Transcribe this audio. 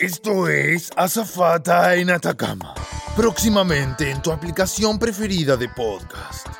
Esto es Azafata en Atacama. Próximamente en tu aplicación preferida de podcast.